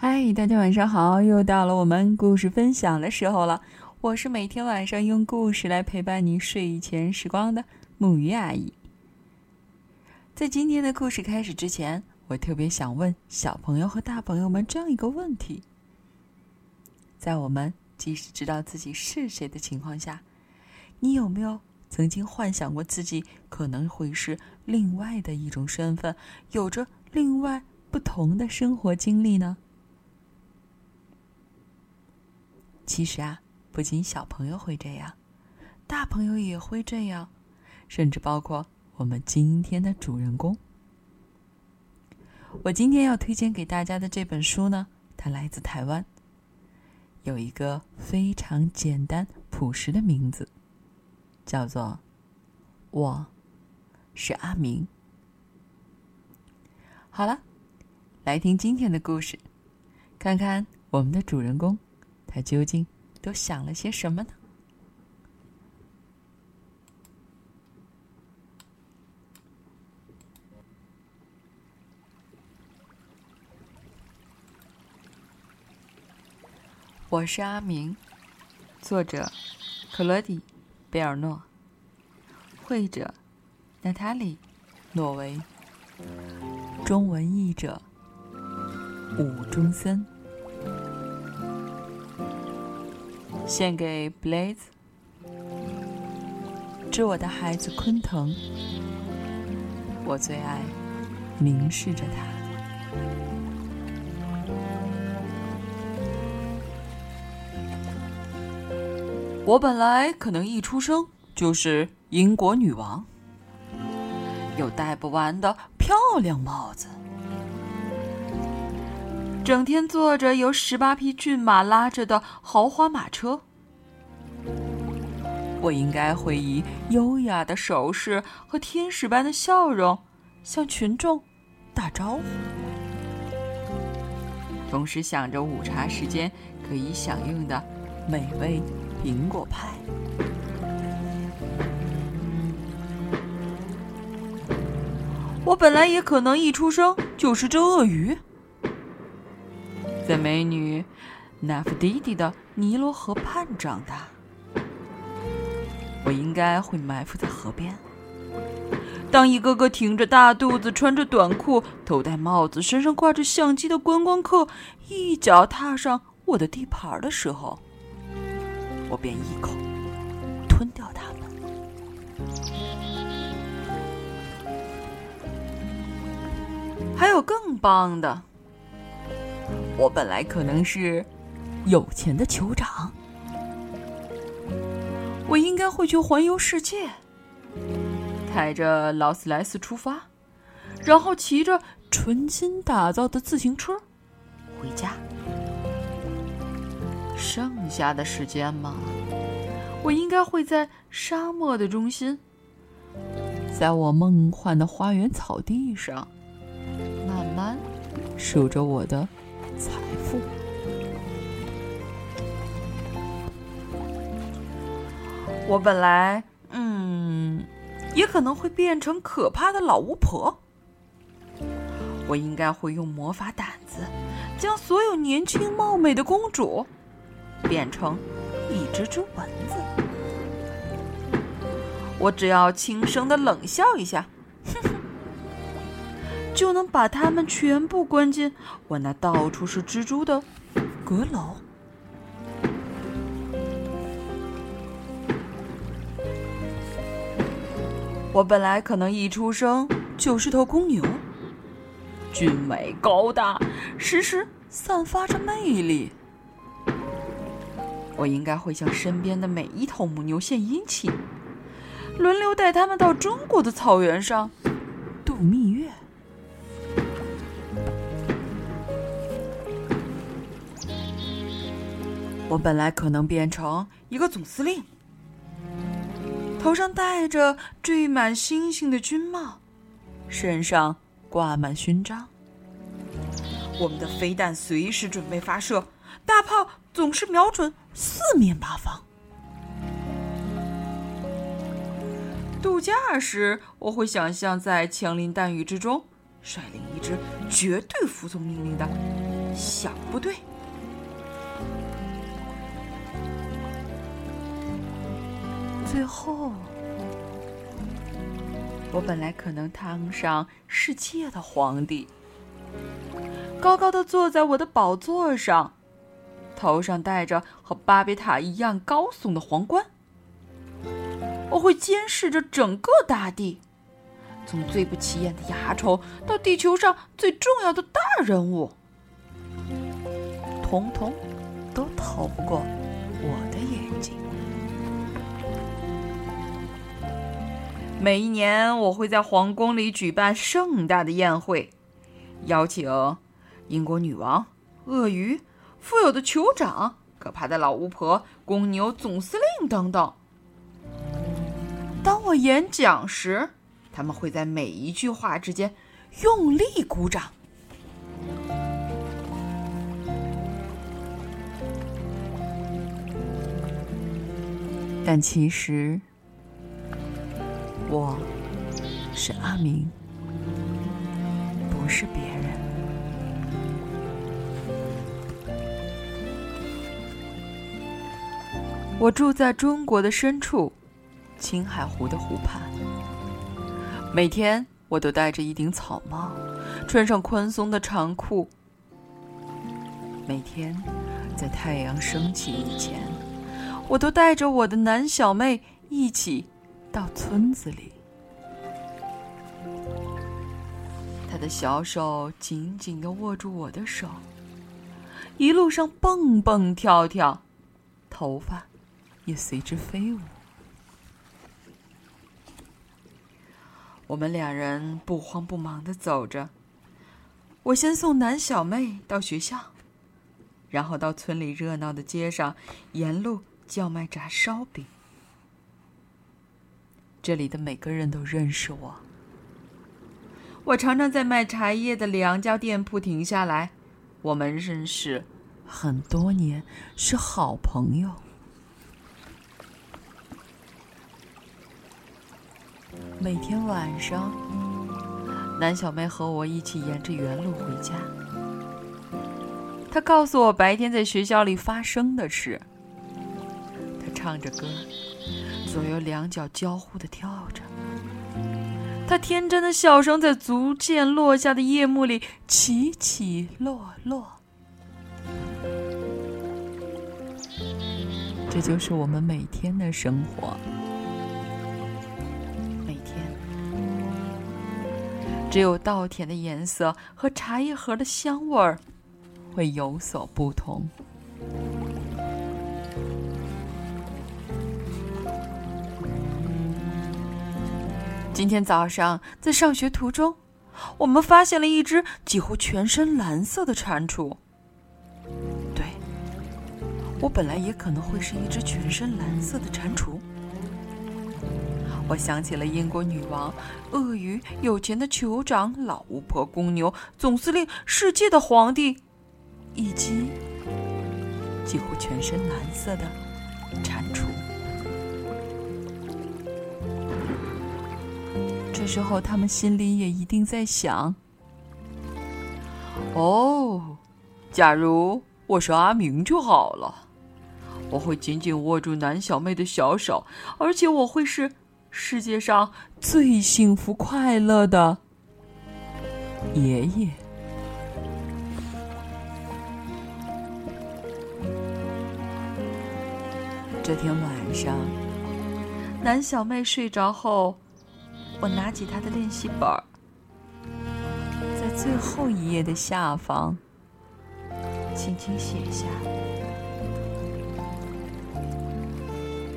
嗨，大家晚上好！又到了我们故事分享的时候了。我是每天晚上用故事来陪伴你睡前时光的木鱼阿姨。在今天的故事开始之前，我特别想问小朋友和大朋友们这样一个问题：在我们即使知道自己是谁的情况下，你有没有曾经幻想过自己可能会是另外的一种身份，有着另外不同的生活经历呢？其实啊，不仅小朋友会这样，大朋友也会这样，甚至包括我们今天的主人公。我今天要推荐给大家的这本书呢，它来自台湾，有一个非常简单朴实的名字，叫做《我是阿明》。好了，来听今天的故事，看看我们的主人公。他究竟都想了些什么呢？我是阿明，作者克罗迪·贝尔诺，绘者娜塔莉·诺维，中文译者武中森。献给 Blaze，致我的孩子昆腾，我最爱凝视着他。我本来可能一出生就是英国女王，有戴不完的漂亮帽子。整天坐着由十八匹骏马拉着的豪华马车，我应该会以优雅的手势和天使般的笑容向群众打招呼，同时想着午茶时间可以享用的美味苹果派。我本来也可能一出生就是只鳄鱼。在美女纳芙迪蒂的尼罗河畔长大，我应该会埋伏在河边。当一个个挺着大肚子、穿着短裤、头戴帽子、身上挂着相机的观光客一脚踏上我的地盘的时候，我便一口吞掉他们。还有更棒的。我本来可能是有钱的酋长，我应该会去环游世界，开着劳斯莱斯出发，然后骑着纯金打造的自行车回家。剩下的时间嘛，我应该会在沙漠的中心，在我梦幻的花园草地上，慢慢数着我的。财富，我本来嗯，也可能会变成可怕的老巫婆。我应该会用魔法胆子，将所有年轻貌美的公主变成一只只蚊子。我只要轻声的冷笑一下。就能把它们全部关进我那到处是蜘蛛的阁楼。我本来可能一出生就是头公牛，俊美高大，时时散发着魅力。我应该会向身边的每一头母牛献殷勤，轮流带它们到中国的草原上度蜜我本来可能变成一个总司令，头上戴着缀满星星的军帽，身上挂满勋章。我们的飞弹随时准备发射，大炮总是瞄准四面八方。度假时，我会想象在枪林弹雨之中率领一支绝对服从命令的小部队。最后，我本来可能当上世界的皇帝，高高的坐在我的宝座上，头上戴着和巴别塔一样高耸的皇冠。我会监视着整个大地，从最不起眼的蚜虫到地球上最重要的大人物，统统都逃不过每一年，我会在皇宫里举办盛大的宴会，邀请英国女王、鳄鱼、富有的酋长、可怕的老巫婆、公牛总司令等等。当我演讲时，他们会在每一句话之间用力鼓掌。但其实，我是阿明，不是别人。我住在中国的深处。青海湖的湖畔，每天我都戴着一顶草帽，穿上宽松的长裤。每天在太阳升起以前，我都带着我的男小妹一起到村子里。他的小手紧紧的握住我的手，一路上蹦蹦跳跳，头发也随之飞舞。我们两人不慌不忙的走着。我先送南小妹到学校，然后到村里热闹的街上，沿路叫卖炸烧饼。这里的每个人都认识我。我常常在卖茶叶的两家店铺停下来。我们认识很多年，是好朋友。每天晚上，南小妹和我一起沿着原路回家。她告诉我白天在学校里发生的事。她唱着歌，左右两脚交互的跳着。他天真的笑声在逐渐落下的夜幕里起起落落。这就是我们每天的生活。每天只有稻田的颜色和茶叶盒的香味儿会有所不同。今天早上在上学途中，我们发现了一只几乎全身蓝色的蟾蜍。对，我本来也可能会是一只全身蓝色的蟾蜍。我想起了英国女王、鳄鱼、有钱的酋长、老巫婆、公牛、总司令、世界的皇帝，以及几乎全身蓝色的这时候，他们心里也一定在想：哦，假如我是阿明就好了，我会紧紧握住南小妹的小手，而且我会是。世界上最幸福快乐的爷爷。这天晚上，南小妹睡着后，我拿起他的练习本，在最后一页的下方，轻轻写下：“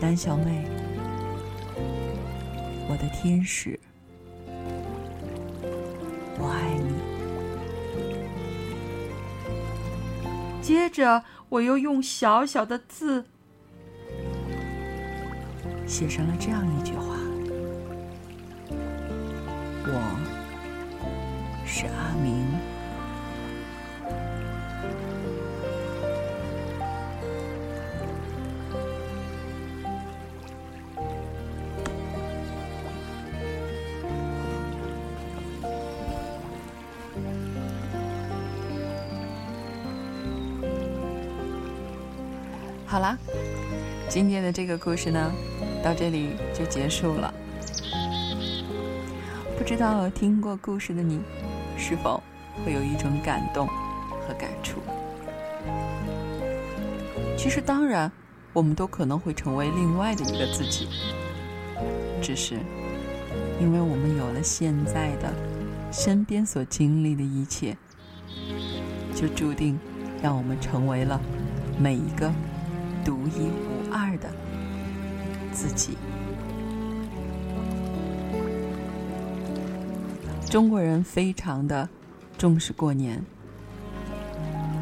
南小妹。”我的天使，我爱你。接着，我又用小小的字写上了这样一句话：“是阿明。好啦今天的这个故事呢到这里就结束了。不知道听过故事的你是否会有一种感动和感触？其实，当然，我们都可能会成为另外的一个自己，只是因为我们有了现在的身边所经历的一切，就注定让我们成为了每一个独一无二的自己。中国人非常的重视过年，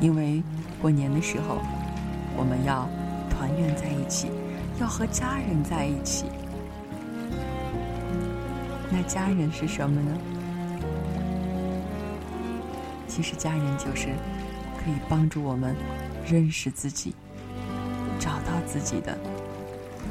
因为过年的时候，我们要团圆在一起，要和家人在一起。那家人是什么呢？其实家人就是可以帮助我们认识自己、找到自己的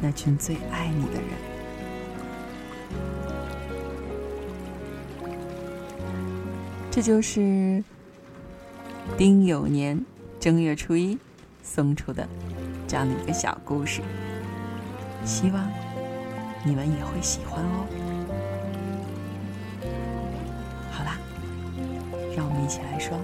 那群最爱你的人。这就是丁酉年正月初一送出的这样的一个小故事，希望你们也会喜欢哦。好啦，让我们一起来说。